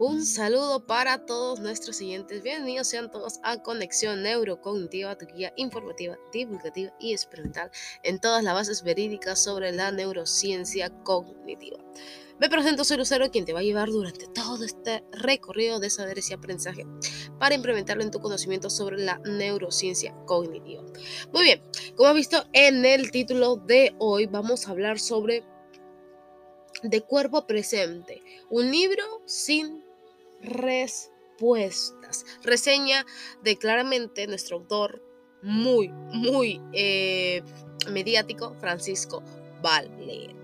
Un saludo para todos nuestros siguientes. Bienvenidos sean todos a Conexión Neurocognitiva, tu guía informativa, divulgativa y experimental en todas las bases verídicas sobre la neurociencia cognitiva. Me presento, soy Lucero, quien te va a llevar durante todo este recorrido de saberes y aprendizaje para implementarlo en tu conocimiento sobre la neurociencia cognitiva. Muy bien, como has visto en el título de hoy, vamos a hablar sobre De cuerpo presente, un libro sin respuestas. Reseña de claramente nuestro autor muy, muy eh, mediático, Francisco Valer.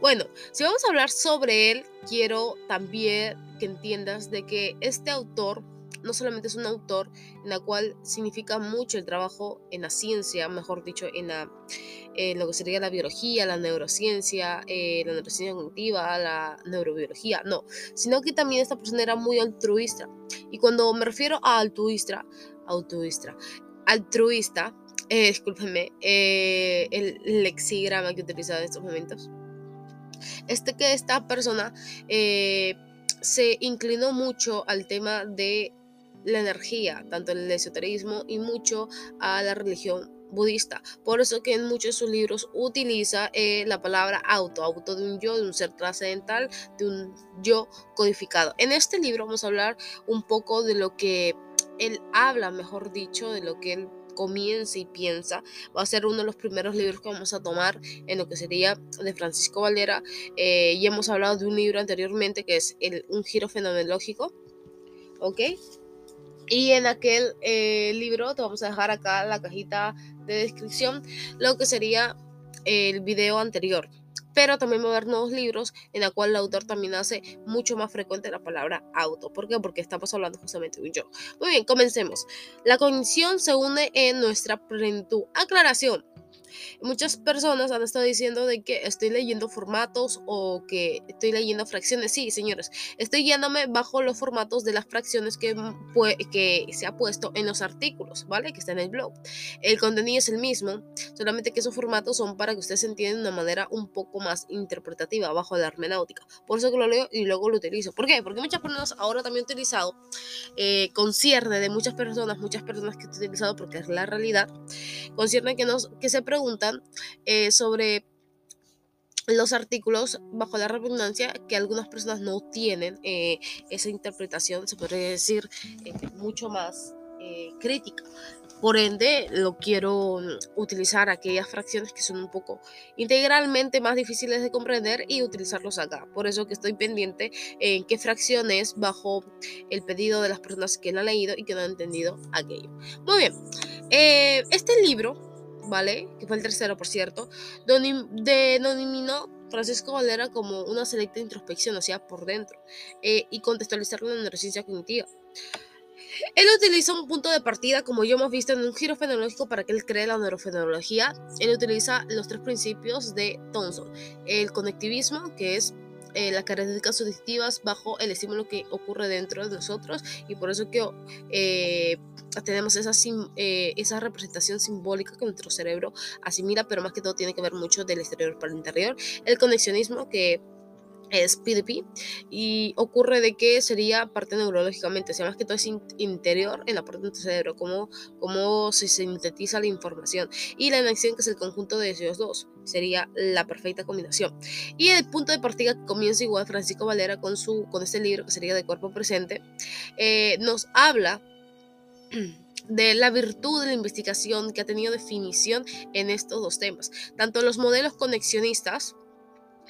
Bueno, si vamos a hablar sobre él, quiero también que entiendas de que este autor no solamente es un autor en la cual significa mucho el trabajo en la ciencia, mejor dicho, en, la, lo que sería la biología, la neurociencia, eh, la neurociencia cognitiva, la neurobiología, no, sino que también esta persona era muy altruista. Y cuando me refiero a altruista, altruista, altruista, eh, discúlpenme, eh, el lexigrama que he utilizado en estos momentos, este que esta persona se inclinó mucho al tema de la energía, tanto el esoterismo y mucho a la religión budista. Por eso que en muchos de sus libros utiliza eh, la palabra auto, auto de un yo, de un ser trascendental, de un yo codificado. En este libro vamos a hablar un poco de lo que él habla, mejor dicho, de lo que él comienza y piensa. Va a ser uno de los primeros libros que vamos a tomar en lo que sería de Francisco Valera. Eh, y hemos hablado de un libro anteriormente que es el, Un giro fenomenológico. ¿Ok? Y en aquel eh, libro te vamos a dejar acá la cajita de descripción lo que sería el video anterior. Pero también va a haber nuevos libros en la cual el autor también hace mucho más frecuente la palabra auto. ¿Por qué? Porque estamos hablando justamente de un yo. Muy bien, comencemos. La cognición se une en nuestra plenitud. Aclaración. Muchas personas han estado diciendo de que estoy leyendo formatos o que estoy leyendo fracciones. Sí, señores, estoy guiándome bajo los formatos de las fracciones que, que se ha puesto en los artículos, ¿vale? Que está en el blog. El contenido es el mismo, solamente que esos formatos son para que ustedes entiendan de una manera un poco más interpretativa bajo la hermenéutica. Por eso que lo leo y luego lo utilizo. ¿Por qué? Porque muchas personas ahora también han utilizado, eh, concierne de muchas personas, muchas personas que he utilizado porque es la realidad, concierne que, nos, que se preguntan eh, sobre los artículos bajo la redundancia que algunas personas no tienen eh, esa interpretación, se podría decir, eh, mucho más crítica. Por ende, lo quiero utilizar aquellas fracciones que son un poco integralmente más difíciles de comprender y utilizarlos acá. Por eso que estoy pendiente en qué fracciones bajo el pedido de las personas que lo han leído y que no han entendido aquello. Muy bien, este libro ¿vale? Que fue el tercero, por cierto, denominó Francisco Valera como una selecta introspección, o sea, por dentro, eh, y contextualizarlo en la neurociencia cognitiva. Él utiliza un punto de partida, como ya hemos visto, en un giro fenomenológico para que él cree la neurofenología. Él utiliza los tres principios de Thomson. El conectivismo, que es eh, las características auditivas bajo el estímulo que ocurre dentro de nosotros y por eso que eh, tenemos esa, eh, esa representación simbólica que nuestro cerebro asimila, pero más que todo tiene que ver mucho del exterior para el interior. El conexionismo que es PDP y ocurre de que sería parte neurológicamente, o sea, más que todo es interior en la parte de tu cerebro, cómo, cómo se sintetiza la información. Y la enaxión, que es el conjunto de esos dos, sería la perfecta combinación. Y el punto de partida que comienza igual Francisco Valera con, su, con este libro, que sería de cuerpo presente, eh, nos habla de la virtud de la investigación que ha tenido definición en estos dos temas. Tanto los modelos conexionistas,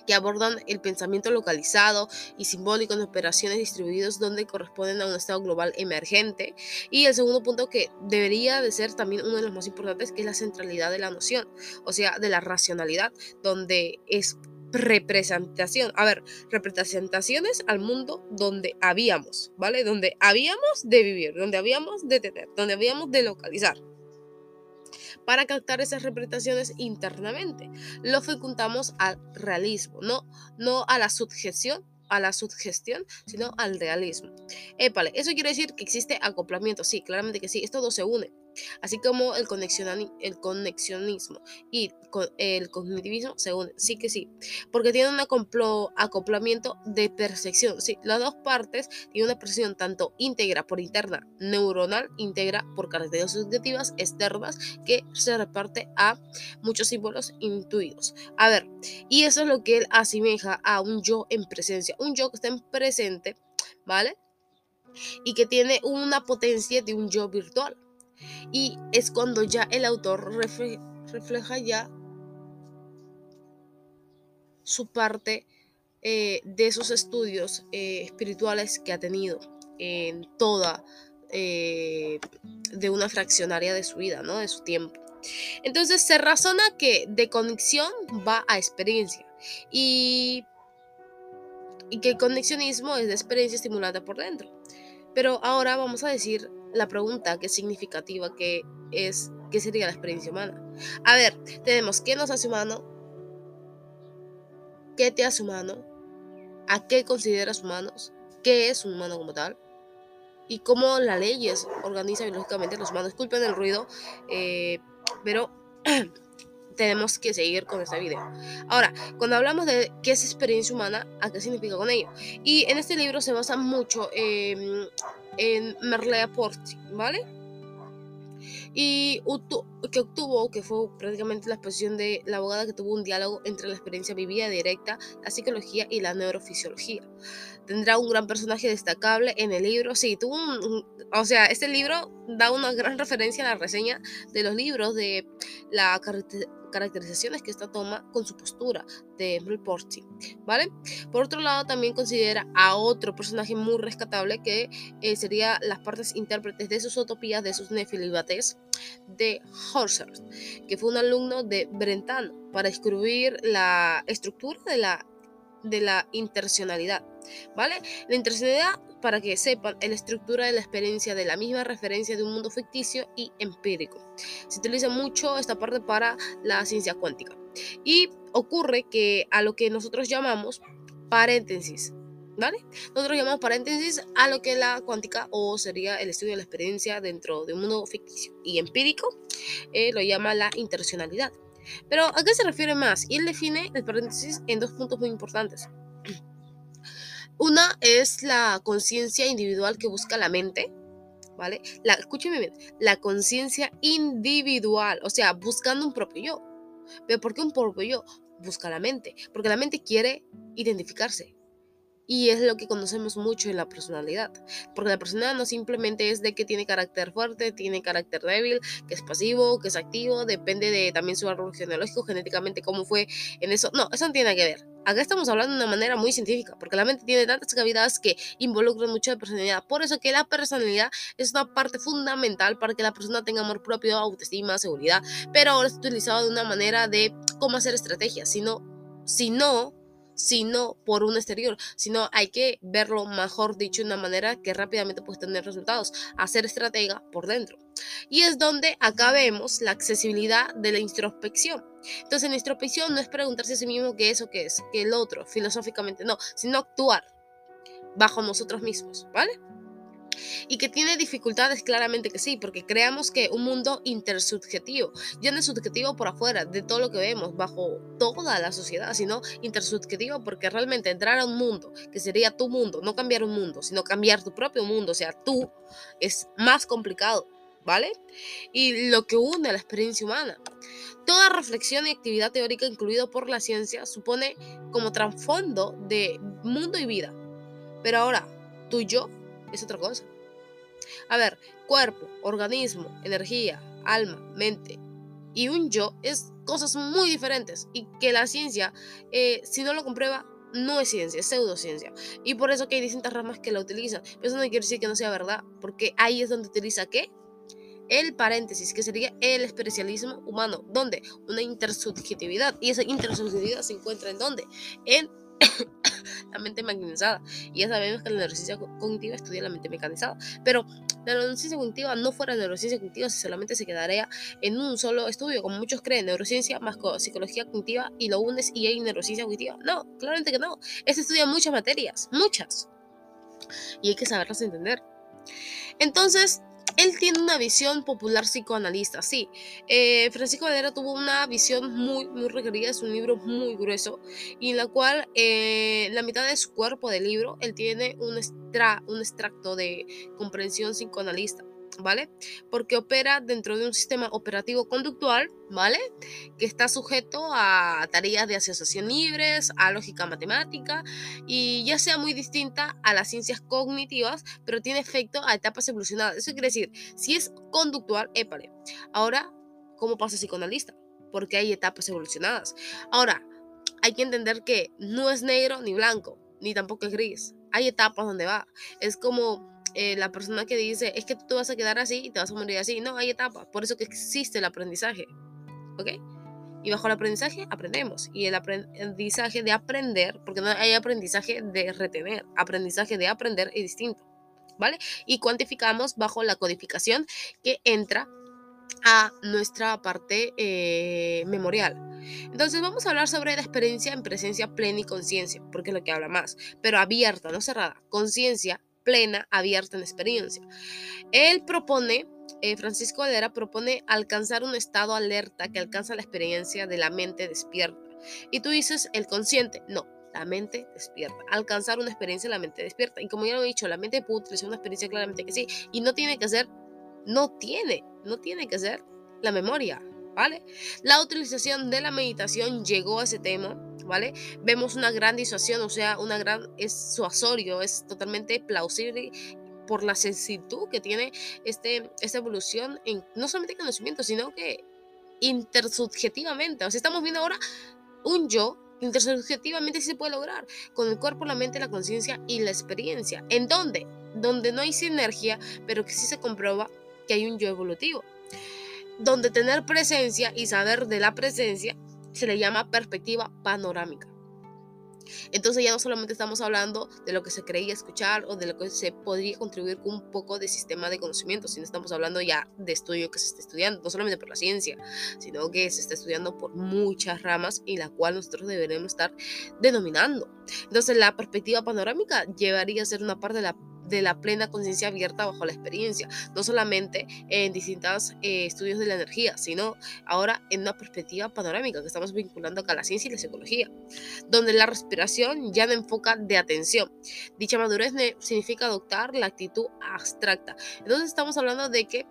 que abordan el pensamiento localizado y simbólico en operaciones distribuidas donde corresponden a un estado global emergente. Y el segundo punto que debería de ser también uno de los más importantes, que es la centralidad de la noción, o sea, de la racionalidad, donde es representación, a ver, representaciones al mundo donde habíamos, ¿vale? Donde habíamos de vivir, donde habíamos de tener, donde habíamos de localizar para captar esas representaciones internamente. Lo fecundamos al realismo, no, no a la sugestión a la sugestión, sino al realismo. Épale, eso quiere decir que existe acoplamiento, sí, claramente que sí, esto dos se une. Así como el, conexionismo y el cognitivismo se sí que sí, porque tienen un acoplamiento de percepción, sí, las dos partes tienen una percepción tanto íntegra por interna neuronal, íntegra por características subjetivas externas que se reparte a muchos símbolos intuidos. A ver, y eso es lo que él asemeja a un yo en presencia, un yo que está en presente, ¿vale? Y que tiene una potencia de un yo virtual. Y es cuando ya el autor refleja ya su parte eh, de esos estudios eh, espirituales que ha tenido en toda eh, de una fraccionaria de su vida, ¿no? De su tiempo. Entonces se razona que de conexión va a experiencia y, y que el conexionismo es de experiencia estimulada por dentro. Pero ahora vamos a decir la pregunta que es significativa, que es, ¿qué sería la experiencia humana? A ver, tenemos qué nos hace humano, qué te hace humano, a qué consideras humanos, qué es un humano como tal, y cómo las leyes organizan biológicamente los humanos. Disculpen el ruido, eh, pero tenemos que seguir con este video. Ahora, cuando hablamos de qué es experiencia humana, ¿a qué significa con ello? Y en este libro se basa mucho en en Merleau-Ponty, ¿vale? Y que obtuvo, que fue prácticamente la exposición de la abogada que tuvo un diálogo entre la experiencia vivida directa, la psicología y la neurofisiología. Tendrá un gran personaje destacable en el libro. Sí, tuvo un, o sea, este libro da una gran referencia a la reseña de los libros de la caracterizaciones que esta toma con su postura de Porti, ¿vale? Por otro lado, también considera a otro personaje muy rescatable que eh, sería las partes intérpretes de sus utopías, de sus nefilibates, de Horshart, que fue un alumno de Brentano para descubrir la estructura de la, de la intencionalidad, ¿vale? La intencionalidad para que sepan la estructura de la experiencia de la misma referencia de un mundo ficticio y empírico. Se utiliza mucho esta parte para la ciencia cuántica. Y ocurre que a lo que nosotros llamamos paréntesis, ¿vale? Nosotros llamamos paréntesis a lo que la cuántica o sería el estudio de la experiencia dentro de un mundo ficticio y empírico eh, lo llama la intencionalidad. Pero ¿a qué se refiere más? Y él define el paréntesis en dos puntos muy importantes. Una es la conciencia individual que busca la mente, ¿vale? La, escúcheme bien, la conciencia individual, o sea, buscando un propio yo. ¿Pero por qué un propio yo? Busca la mente, porque la mente quiere identificarse, y es lo que conocemos mucho en la personalidad. Porque la personalidad no simplemente es de que tiene carácter fuerte, tiene carácter débil, que es pasivo, que es activo, depende de también su árbol genealógico, genéticamente cómo fue en eso. No, eso no tiene que ver. Acá estamos hablando de una manera muy científica, porque la mente tiene tantas cavidades que involucran mucho de personalidad. Por eso que la personalidad es una parte fundamental para que la persona tenga amor propio, autoestima, seguridad. Pero ahora es utilizado de una manera de cómo hacer estrategias. Si no, si no sino por un exterior, sino hay que verlo, mejor dicho, de una manera que rápidamente puedes tener resultados, hacer estratega por dentro. Y es donde acá vemos la accesibilidad de la introspección. Entonces, la introspección no es preguntarse a sí mismo qué es o qué es, qué el otro, filosóficamente, no, sino actuar bajo nosotros mismos, ¿vale? Y que tiene dificultades, claramente que sí, porque creamos que un mundo intersubjetivo, ya no es subjetivo por afuera de todo lo que vemos bajo toda la sociedad, sino intersubjetivo porque realmente entrar a un mundo que sería tu mundo, no cambiar un mundo, sino cambiar tu propio mundo, o sea, tú, es más complicado, ¿vale? Y lo que une a la experiencia humana. Toda reflexión y actividad teórica, incluido por la ciencia, supone como trasfondo de mundo y vida. Pero ahora, y yo es otra cosa. A ver, cuerpo, organismo, energía, alma, mente y un yo es cosas muy diferentes y que la ciencia, eh, si no lo comprueba, no es ciencia, es pseudociencia. Y por eso que hay distintas ramas que la utilizan. Pero eso no quiere decir que no sea verdad, porque ahí es donde utiliza qué? El paréntesis, que sería el especialismo humano. ¿Dónde? Una intersubjetividad. Y esa intersubjetividad se encuentra en dónde? En la mente mecanizada. Y ya sabemos que la neurociencia cognitiva estudia la mente mecanizada. Pero la neurociencia cognitiva no fuera neurociencia cognitiva si solamente se quedaría en un solo estudio, como muchos creen, neurociencia más psicología cognitiva y lo unes y hay neurociencia cognitiva. No, claramente que no. Este estudia muchas materias, muchas. Y hay que saberlas entender. Entonces, él tiene una visión popular psicoanalista, sí. Eh, Francisco Valera tuvo una visión muy, muy requerida, es un libro muy grueso, y en la cual eh, la mitad de su cuerpo del libro, él tiene un, un extracto de comprensión psicoanalista. ¿Vale? Porque opera dentro de un sistema operativo conductual, ¿vale? Que está sujeto a tareas de asociación libres, a lógica matemática y ya sea muy distinta a las ciencias cognitivas, pero tiene efecto a etapas evolucionadas. Eso quiere decir, si es conductual, épale. Ahora, ¿cómo pasa psicoanalista? Porque hay etapas evolucionadas. Ahora, hay que entender que no es negro ni blanco, ni tampoco es gris. Hay etapas donde va. Es como eh, la persona que dice, es que tú te vas a quedar así y te vas a morir así. No, hay etapas. Por eso que existe el aprendizaje. ¿Ok? Y bajo el aprendizaje aprendemos. Y el aprendizaje de aprender, porque no hay aprendizaje de retener, aprendizaje de aprender es distinto. ¿Vale? Y cuantificamos bajo la codificación que entra a nuestra parte eh, memorial. Entonces vamos a hablar sobre la experiencia en presencia plena y conciencia, porque es lo que habla más, pero abierta, no cerrada. Conciencia plena, abierta en experiencia. Él propone, eh, Francisco Valera propone alcanzar un estado alerta que alcanza la experiencia de la mente despierta. Y tú dices el consciente, no, la mente despierta. Alcanzar una experiencia la mente despierta. Y como ya lo he dicho, la mente puede es una experiencia claramente que sí. Y no tiene que ser, no tiene, no tiene que ser la memoria. ¿vale? La utilización de la meditación llegó a ese tema, ¿vale? Vemos una gran disuasión, o sea, una gran, es suasorio, es totalmente plausible por la sensitud que tiene este, esta evolución en no solamente conocimiento, sino que intersubjetivamente, o sea, estamos viendo ahora un yo intersubjetivamente sí se puede lograr con el cuerpo, la mente, la conciencia y la experiencia. ¿En dónde? Donde no hay sinergia, pero que sí se comprueba que hay un yo evolutivo donde tener presencia y saber de la presencia se le llama perspectiva panorámica. Entonces ya no solamente estamos hablando de lo que se creía escuchar o de lo que se podría contribuir con un poco de sistema de conocimiento, sino estamos hablando ya de estudio que se está estudiando, no solamente por la ciencia, sino que se está estudiando por muchas ramas y la cual nosotros deberemos estar denominando. Entonces la perspectiva panorámica llevaría a ser una parte de la de la plena conciencia abierta bajo la experiencia, no solamente en distintos eh, estudios de la energía, sino ahora en una perspectiva panorámica que estamos vinculando acá la ciencia y la psicología, donde la respiración ya no enfoca de atención. Dicha madurez significa adoptar la actitud abstracta. Entonces estamos hablando de que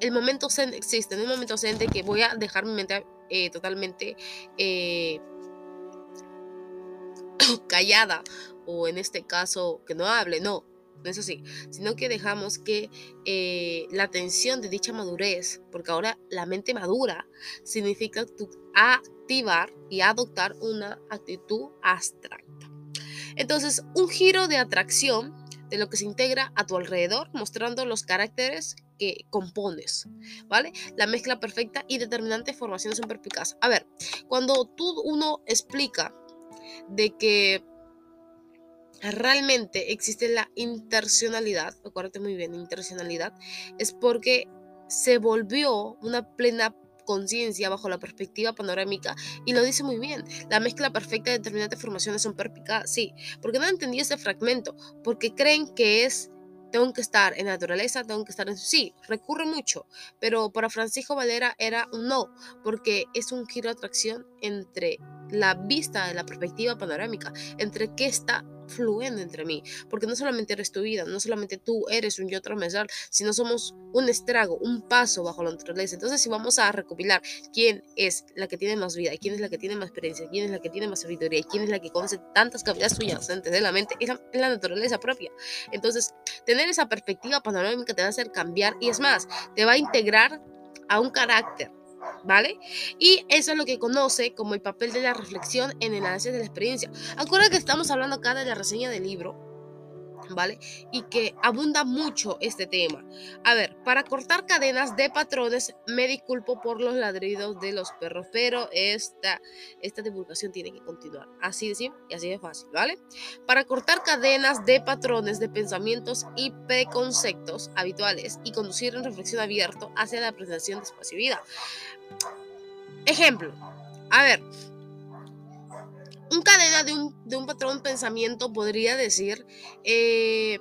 el momento zen existe, en un momento zen de que voy a dejar mi mente eh, totalmente eh, callada o en este caso que no hable, no, no es así, sino que dejamos que eh, la atención de dicha madurez, porque ahora la mente madura significa activar y adoptar una actitud abstracta. Entonces, un giro de atracción de lo que se integra a tu alrededor, mostrando los caracteres que compones, ¿vale? La mezcla perfecta y determinante formación son perspicaz. A ver, cuando tú uno explica de que realmente existe la intencionalidad, acuérdate muy bien, intencionalidad, es porque se volvió una plena conciencia bajo la perspectiva panorámica y lo dice muy bien. La mezcla perfecta de determinadas formaciones son perspicaz, sí, porque no entendí ese fragmento, porque creen que es tengo que estar en naturaleza, tengo que estar en... Sí, recurre mucho, pero para Francisco Valera era un no, porque es un giro de atracción entre la vista de la perspectiva panorámica, entre qué está fluyendo entre mí, porque no solamente eres tu vida, no solamente tú eres un yo transversal, sino somos un estrago, un paso bajo la naturaleza. Entonces, si vamos a recopilar quién es la que tiene más vida, quién es la que tiene más experiencia, quién es la que tiene más sabiduría, quién es la que conoce tantas cavidades subyacentes de la mente, es la, es la naturaleza propia. Entonces, tener esa perspectiva panorámica te va a hacer cambiar y es más, te va a integrar a un carácter ¿vale? Y eso es lo que conoce como el papel de la reflexión en el análisis de la experiencia. Acuérdate que estamos hablando acá de la reseña del libro ¿vale? Y que abunda mucho este tema. A ver, para cortar cadenas de patrones, me disculpo por los ladridos de los perros, pero esta, esta divulgación tiene que continuar. Así de simple y así de fácil, ¿vale? Para cortar cadenas de patrones de pensamientos y preconceptos habituales y conducir en reflexión abierto hacia la presentación de espacio. Ejemplo, a ver, un cadena de un, de un patrón pensamiento podría decir, eh,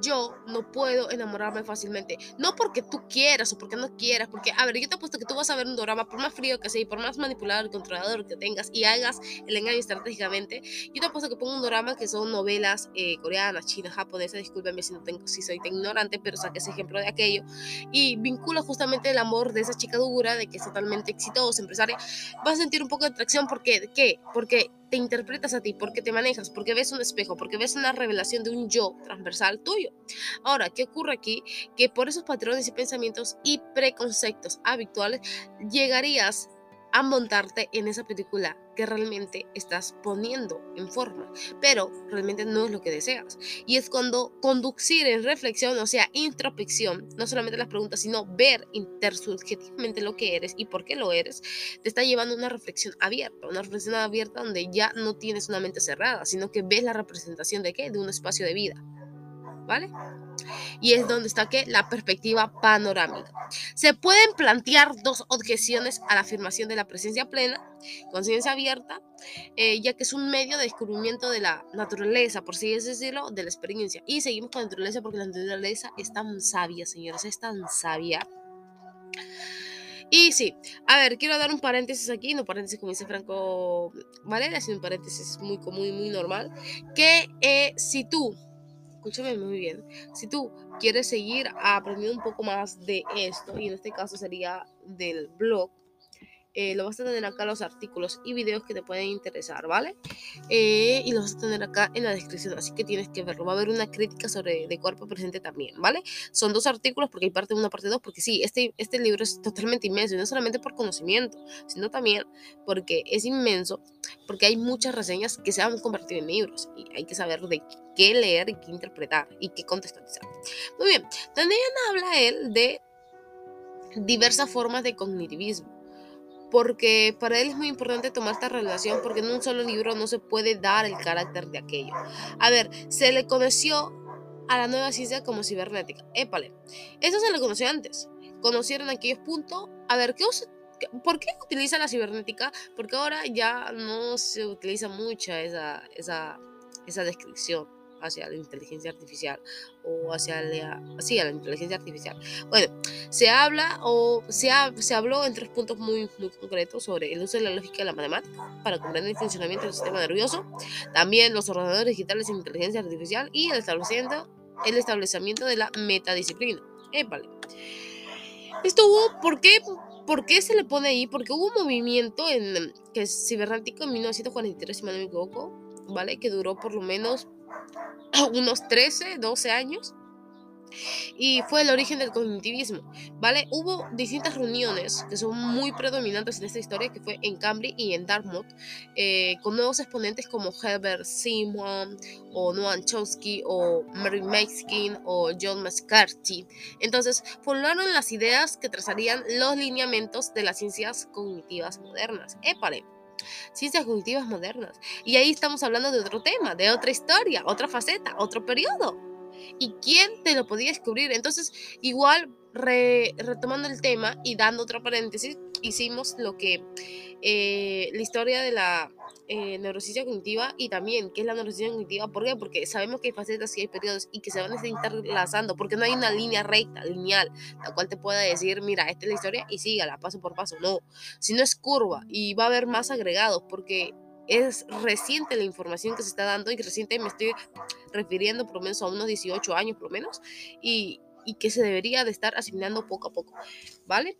yo no puedo enamorarme fácilmente. No porque tú quieras o porque no quieras, porque, a ver, yo te apuesto que tú vas a ver un drama, por más frío que sea y por más manipulador y controlador que tengas y hagas el engaño estratégicamente, yo te apuesto que pongo un drama que son novelas eh, coreanas, chinas, japonesas, discúlpeme si, no tengo, si soy tan ignorante, pero saqué ese ejemplo de aquello, y vincula justamente el amor de esa chica dura, de que es totalmente exitosa, empresaria, vas a sentir un poco de atracción porque, ¿qué? Porque te interpretas a ti, porque te manejas, porque ves un espejo, porque ves una revelación de un yo transversal tuyo. Ahora, ¿qué ocurre aquí? Que por esos patrones y pensamientos y preconceptos habituales llegarías a montarte en esa película que realmente estás poniendo en forma, pero realmente no es lo que deseas. Y es cuando conducir en reflexión, o sea, introspección, no solamente las preguntas, sino ver intersubjetivamente lo que eres y por qué lo eres, te está llevando a una reflexión abierta, una reflexión abierta donde ya no tienes una mente cerrada, sino que ves la representación de qué? De un espacio de vida. ¿Vale? y es donde está que la perspectiva panorámica. Se pueden plantear dos objeciones a la afirmación de la presencia plena, conciencia abierta, eh, ya que es un medio de descubrimiento de la naturaleza, por así decirlo, de la experiencia. Y seguimos con la naturaleza porque la naturaleza es tan sabia, señores, es tan sabia. Y sí, a ver, quiero dar un paréntesis aquí, no paréntesis como dice Franco Valera, sino un paréntesis muy común y muy normal, que eh, si tú escúchame muy bien, si tú quieres seguir aprendiendo un poco más de esto, y en este caso sería del blog, eh, lo vas a tener acá los artículos y videos que te pueden interesar, ¿vale? Eh, y los vas a tener acá en la descripción, así que tienes que verlo. Va a haber una crítica sobre de cuerpo presente también, ¿vale? Son dos artículos porque hay parte 1, parte 2, porque sí, este, este libro es totalmente inmenso, y no solamente por conocimiento, sino también porque es inmenso, porque hay muchas reseñas que se han convertido en libros y hay que saber de qué leer y qué interpretar y qué contextualizar. Muy bien, también habla él de diversas formas de cognitivismo porque para él es muy importante tomar esta relación porque en un solo libro no se puede dar el carácter de aquello. A ver, se le conoció a la nueva ciencia como cibernética. Épale, eso se le conoció antes. Conocieron aquellos puntos. A ver, ¿qué ¿por qué utiliza la cibernética? Porque ahora ya no se utiliza mucho esa, esa, esa descripción hacia la inteligencia artificial o hacia la, sí, a la inteligencia artificial. Bueno, se habla o se, se habló en tres puntos muy, muy concretos sobre el uso de la lógica de la matemática para comprender el funcionamiento del sistema nervioso, también los ordenadores digitales en inteligencia artificial y el establecimiento, el establecimiento de la metadisciplina. vale. Esto hubo, ¿por qué? ¿Por qué se le pone ahí? Porque hubo un movimiento en, que es cibernético en 1943, si no me equivoco, ¿vale? Que duró por lo menos unos 13, 12 años. Y fue el origen del cognitivismo, ¿vale? Hubo distintas reuniones que son muy predominantes en esta historia, que fue en Cambridge y en Dartmouth, eh, con nuevos exponentes como Herbert Simon, o Noam Chomsky, o Mary Mexican, o John McCarthy. Entonces, formularon las ideas que trazarían los lineamientos de las ciencias cognitivas modernas. Épale ciencias cognitivas modernas. Y ahí estamos hablando de otro tema, de otra historia, otra faceta, otro periodo. ¿Y quién te lo podía descubrir? Entonces, igual, retomando el tema y dando otro paréntesis, hicimos lo que eh, la historia de la eh, neurociencia cognitiva y también qué es la neurociencia cognitiva. ¿Por qué? Porque sabemos que hay facetas y hay periodos y que se van a estar interlazando, porque no hay una línea recta, lineal, la cual te pueda decir, mira, esta es la historia y sígala paso por paso. No, si no es curva y va a haber más agregados, porque es reciente la información que se está dando y reciente me estoy refiriendo por lo menos a unos 18 años por lo menos y, y que se debería de estar asimilando poco a poco, ¿vale?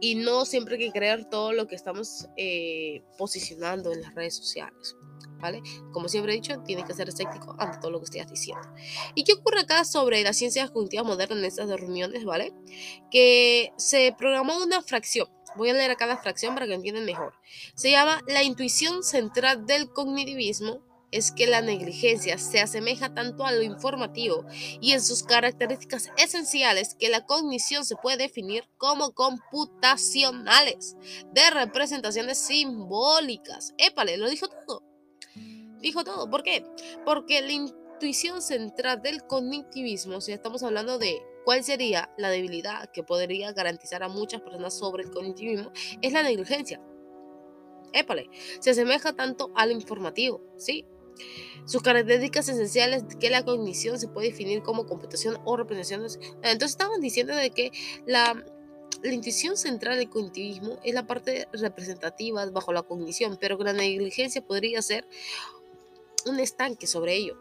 Y no siempre hay que creer todo lo que estamos eh, posicionando en las redes sociales. ¿Vale? Como siempre he dicho, tienes que ser escéptico ante todo lo que estés diciendo. ¿Y qué ocurre acá sobre las ciencias cognitivas modernas en estas reuniones? ¿Vale? Que se programó una fracción. Voy a leer acá la fracción para que entiendan mejor. Se llama la intuición central del cognitivismo es que la negligencia se asemeja tanto a lo informativo y en sus características esenciales que la cognición se puede definir como computacionales de representaciones simbólicas. Épale, lo dijo todo. Dijo todo. ¿Por qué? Porque la intuición central del cognitivismo, si estamos hablando de cuál sería la debilidad que podría garantizar a muchas personas sobre el cognitivismo, es la negligencia. Épale, se asemeja tanto al informativo, ¿sí? Sus características esenciales que la cognición se puede definir como computación o representaciones. Entonces estamos diciendo de que la, la intuición central del cognitivismo es la parte representativa bajo la cognición, pero la negligencia podría ser un estanque sobre ello.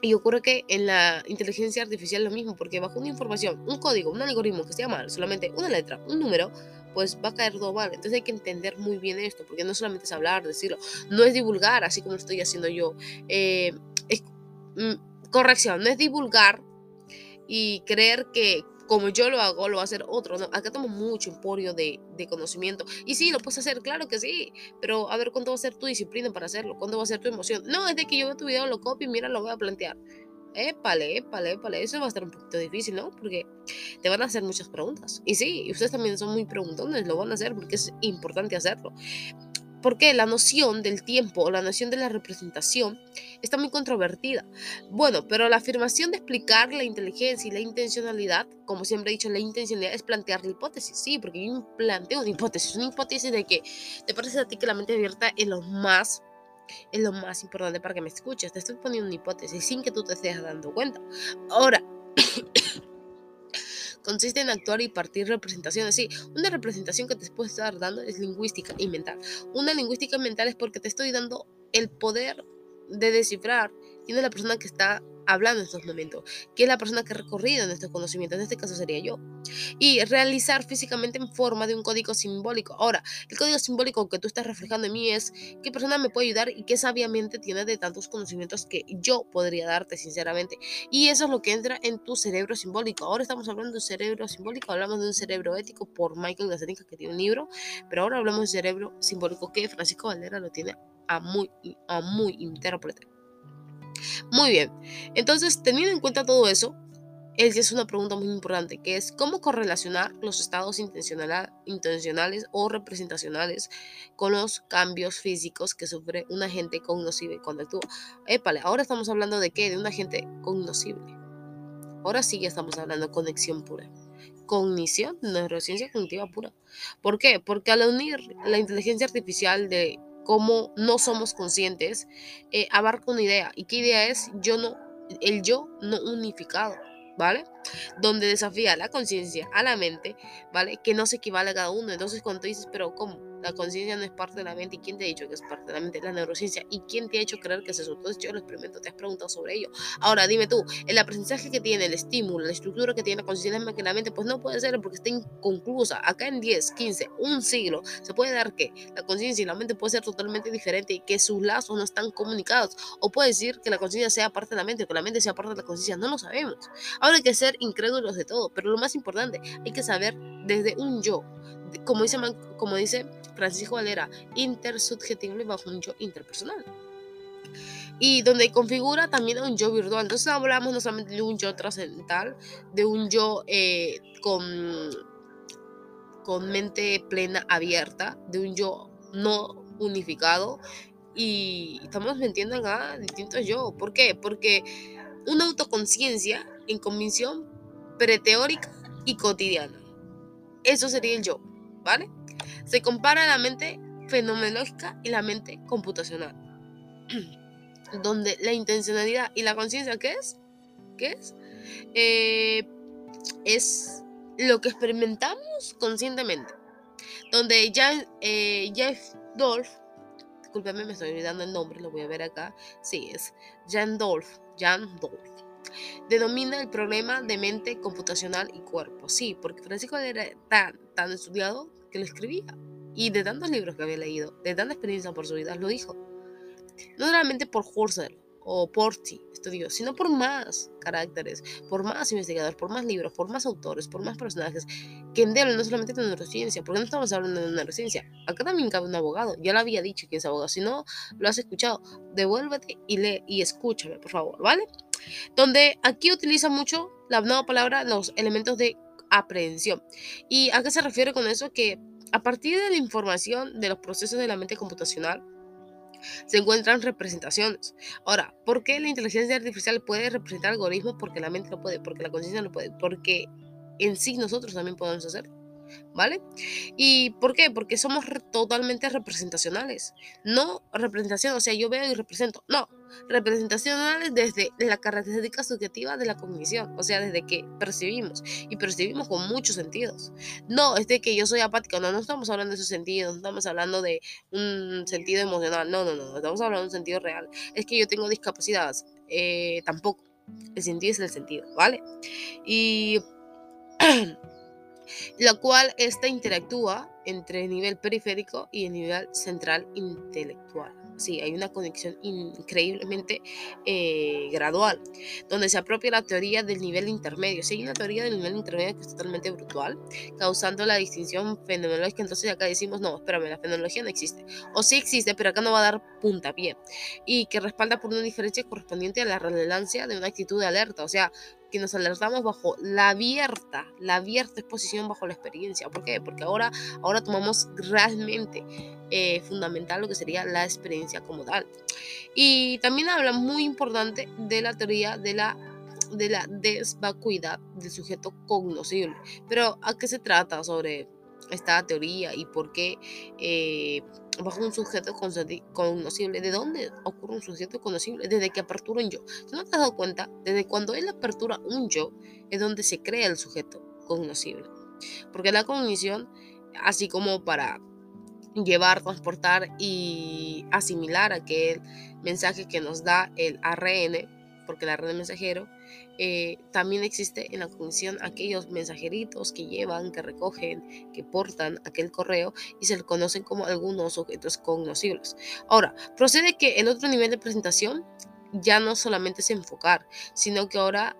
Y ocurre que en la inteligencia artificial es lo mismo, porque bajo una información, un código, un algoritmo que sea mal, solamente una letra, un número, pues va a caer todo mal. Entonces hay que entender muy bien esto, porque no solamente es hablar, decirlo, no es divulgar, así como estoy haciendo yo. Eh, mm, corrección, no es divulgar y creer que como yo lo hago, lo va a hacer otro. No, acá tenemos mucho emporio de, de, conocimiento. Y sí, lo puedes hacer, claro que sí. Pero a ver, ¿cuánto va a ser tu disciplina para hacerlo? ¿Cuándo va a ser tu emoción? No, es de que yo veo tu video, lo copio y mira, lo voy a plantear. Épale, épale, épale. Eso va a estar un poquito difícil, ¿no? Porque te van a hacer muchas preguntas. Y sí, ustedes también son muy preguntones, lo van a hacer porque es importante hacerlo. Porque la noción del tiempo o la noción de la representación está muy controvertida. Bueno, pero la afirmación de explicar la inteligencia y la intencionalidad, como siempre he dicho, la intencionalidad es plantear la hipótesis. Sí, porque yo planteo una hipótesis, una hipótesis de que te parece a ti que la mente abierta es lo más es lo más importante para que me escuches. Te estoy poniendo una hipótesis sin que tú te estés dando cuenta. Ahora, consiste en actuar y partir representaciones. Sí, una representación que te puedo estar dando es lingüística y mental. Una lingüística mental es porque te estoy dando el poder de descifrar quién es la persona que está hablando en estos momentos, que es la persona que ha recorrido en estos conocimientos, en este caso sería yo, y realizar físicamente en forma de un código simbólico. Ahora, el código simbólico que tú estás reflejando en mí es qué persona me puede ayudar y qué sabiamente tiene de tantos conocimientos que yo podría darte, sinceramente. Y eso es lo que entra en tu cerebro simbólico. Ahora estamos hablando de un cerebro simbólico, hablamos de un cerebro ético por Michael Gazzaniga, que tiene un libro, pero ahora hablamos de cerebro simbólico que Francisco Valera lo tiene a muy, a muy intérprete. Muy bien, entonces teniendo en cuenta todo eso, él es una pregunta muy importante, que es cómo correlacionar los estados intencionales o representacionales con los cambios físicos que sufre un agente cognoscible cuando actúa. Ahora estamos hablando de qué? De un agente cognoscible. Ahora sí ya estamos hablando de conexión pura. Cognición, neurociencia cognitiva pura. ¿Por qué? Porque al unir la inteligencia artificial de cómo no somos conscientes, eh, abarca una idea. ¿Y qué idea es? Yo no, el yo no unificado. ¿vale? Donde desafía la conciencia, a la mente, ¿vale? Que no se equivale a cada uno. Entonces, cuando dices, pero ¿cómo? La conciencia no es parte de la mente. ¿Y quién te ha dicho que es parte de la mente? La neurociencia. ¿Y quién te ha hecho creer que es eso? Entonces, yo lo experimento, te has preguntado sobre ello. Ahora, dime tú, el aprendizaje que tiene, el estímulo, la estructura que tiene la conciencia que la mente, pues no puede ser porque está inconclusa. Acá en 10, 15, un siglo, se puede dar que la conciencia y la mente puede ser totalmente diferente y que sus lazos no están comunicados. O puede decir que la conciencia sea parte de la mente o que la mente sea parte de la conciencia. No lo sabemos. Ahora hay que ser incrédulos de todo, pero lo más importante, hay que saber desde un yo, como dice, como dice Francisco Valera, intersubjetible bajo un yo interpersonal. Y donde configura también a un yo virtual. Entonces hablamos no solamente de un yo trascendental, de un yo eh, con, con mente plena abierta, de un yo no unificado. Y estamos metiendo acá distintos yo. ¿Por qué? Porque una autoconciencia en convicción preteórica y cotidiana. Eso sería el yo, ¿vale? Se compara la mente fenomenológica y la mente computacional. Donde la intencionalidad y la conciencia, ¿qué es? ¿Qué es? Eh, es lo que experimentamos conscientemente. Donde ya eh, Jeff Dolph, discúlpeme, me estoy olvidando el nombre, lo voy a ver acá. Sí, es Jan Dolph, Jan Dolph denomina el problema de mente computacional y cuerpo. Sí, porque Francisco era tan, tan estudiado que lo escribía. Y de tantos libros que había leído, de tanta experiencia por su vida, lo dijo. No solamente por Husserl o por ti, estudios, sino por más caracteres, por más investigadores, por más libros, por más autores, por más personajes que endelan no solamente de neurociencia, porque no estamos hablando de neurociencia. Acá también cabe un abogado, ya lo había dicho que es abogado. Si no lo has escuchado, devuélvete y lee y escúchame, por favor, ¿vale? Donde aquí utiliza mucho la nueva palabra los elementos de aprehensión. ¿Y a qué se refiere con eso? Que a partir de la información de los procesos de la mente computacional, se encuentran representaciones. Ahora, ¿por qué la inteligencia artificial puede representar algoritmos? Porque la mente no puede, porque la conciencia no puede, porque en sí nosotros también podemos hacerlo. ¿Vale? ¿Y por qué? Porque somos totalmente representacionales. No representación, o sea, yo veo y represento. No, representacionales desde la característica subjetiva de la cognición, o sea, desde que percibimos y percibimos con muchos sentidos. No, es de que yo soy apático, no, no estamos hablando de esos sentidos, no estamos hablando de un sentido emocional, no, no, no, estamos hablando de un sentido real. Es que yo tengo discapacidad, eh, tampoco. El sentido es el sentido, ¿vale? Y la cual esta interactúa entre el nivel periférico y el nivel central intelectual. Sí, hay una conexión increíblemente eh, gradual, donde se apropia la teoría del nivel intermedio. Sí, hay una teoría del nivel intermedio que es totalmente brutal, causando la distinción fenomenológica. Entonces acá decimos, no, espérame, la fenomenología no existe. O sí existe, pero acá no va a dar puntapié. Y que respalda por una diferencia correspondiente a la relevancia de una actitud de alerta. O sea, que nos alertamos bajo la abierta, la abierta exposición bajo la experiencia. ¿Por qué? Porque ahora, ahora tomamos realmente eh, fundamental lo que sería la experiencia como tal. Y también habla muy importante de la teoría de la de la desvacuidad del sujeto cognoscible. Pero ¿a qué se trata sobre esta teoría y por qué eh, bajo un sujeto conocible. ¿De dónde ocurre un sujeto conocible? Desde que apertura un yo. ¿Tú no te has dado cuenta? Desde cuando él apertura un yo es donde se crea el sujeto conocible. Porque la cognición, así como para llevar, transportar y asimilar aquel mensaje que nos da el ARN, porque el ARN mensajero, eh, también existe en la cognición aquellos mensajeritos que llevan, que recogen, que portan aquel correo y se le conocen como algunos objetos cognoscibles. Ahora, procede que el otro nivel de presentación ya no solamente es enfocar, sino que ahora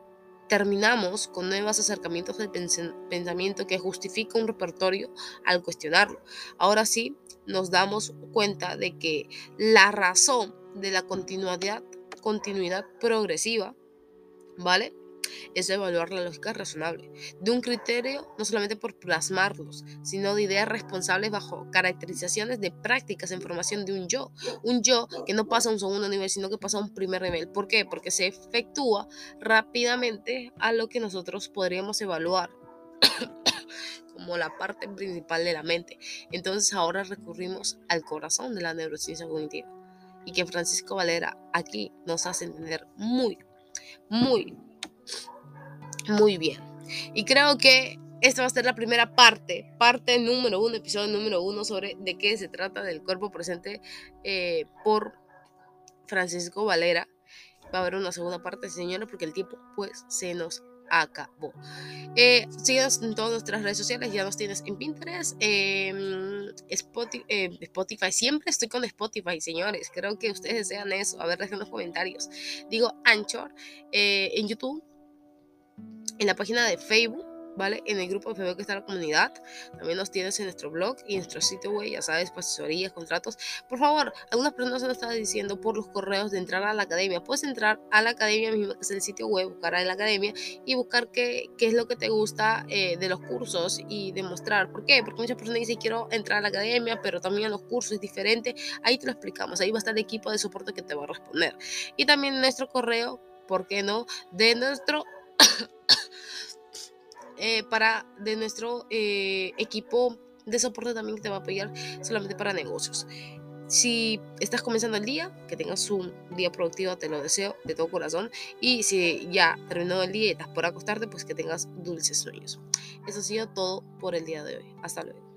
terminamos con nuevos acercamientos del pensamiento que justifica un repertorio al cuestionarlo. Ahora sí nos damos cuenta de que la razón de la continuidad, continuidad progresiva ¿vale? Es evaluar la lógica razonable de un criterio no solamente por plasmarlos, sino de ideas responsables bajo caracterizaciones de prácticas en formación de un yo. Un yo que no pasa a un segundo nivel, sino que pasa a un primer nivel. ¿Por qué? Porque se efectúa rápidamente a lo que nosotros podríamos evaluar como la parte principal de la mente. Entonces ahora recurrimos al corazón de la neurociencia cognitiva y que Francisco Valera aquí nos hace entender muy, muy, muy bien. Y creo que esta va a ser la primera parte, parte número uno, episodio número uno sobre de qué se trata del cuerpo presente eh, por Francisco Valera. Va a haber una segunda parte, señores, porque el tiempo pues se nos acabó. Eh, síguenos en todas nuestras redes sociales, ya nos tienes en Pinterest, Spotify, Spotify, siempre estoy con Spotify, señores, creo que ustedes desean eso, a ver, dejen los comentarios. Digo Anchor, eh, en YouTube, en la página de Facebook, ¿vale? En el grupo Facebook que está la comunidad. También nos tienes en nuestro blog y en nuestro sitio web, ya sabes, pues, asesorías, contratos. Por favor, algunas personas nos están diciendo por los correos de entrar a la academia. Puedes entrar a la academia misma, que es el sitio web, buscar a la academia y buscar qué, qué es lo que te gusta eh, de los cursos y demostrar. ¿Por qué? Porque muchas personas dicen quiero entrar a la academia, pero también los cursos es diferente. Ahí te lo explicamos. Ahí va a estar el equipo de soporte que te va a responder. Y también nuestro correo, ¿por qué no? De nuestro eh, para de nuestro eh, equipo de soporte también que te va a apoyar solamente para negocios. Si estás comenzando el día, que tengas un día productivo, te lo deseo de todo corazón. Y si ya terminó el día y estás por acostarte, pues que tengas dulces sueños. Eso ha sido todo por el día de hoy. Hasta luego.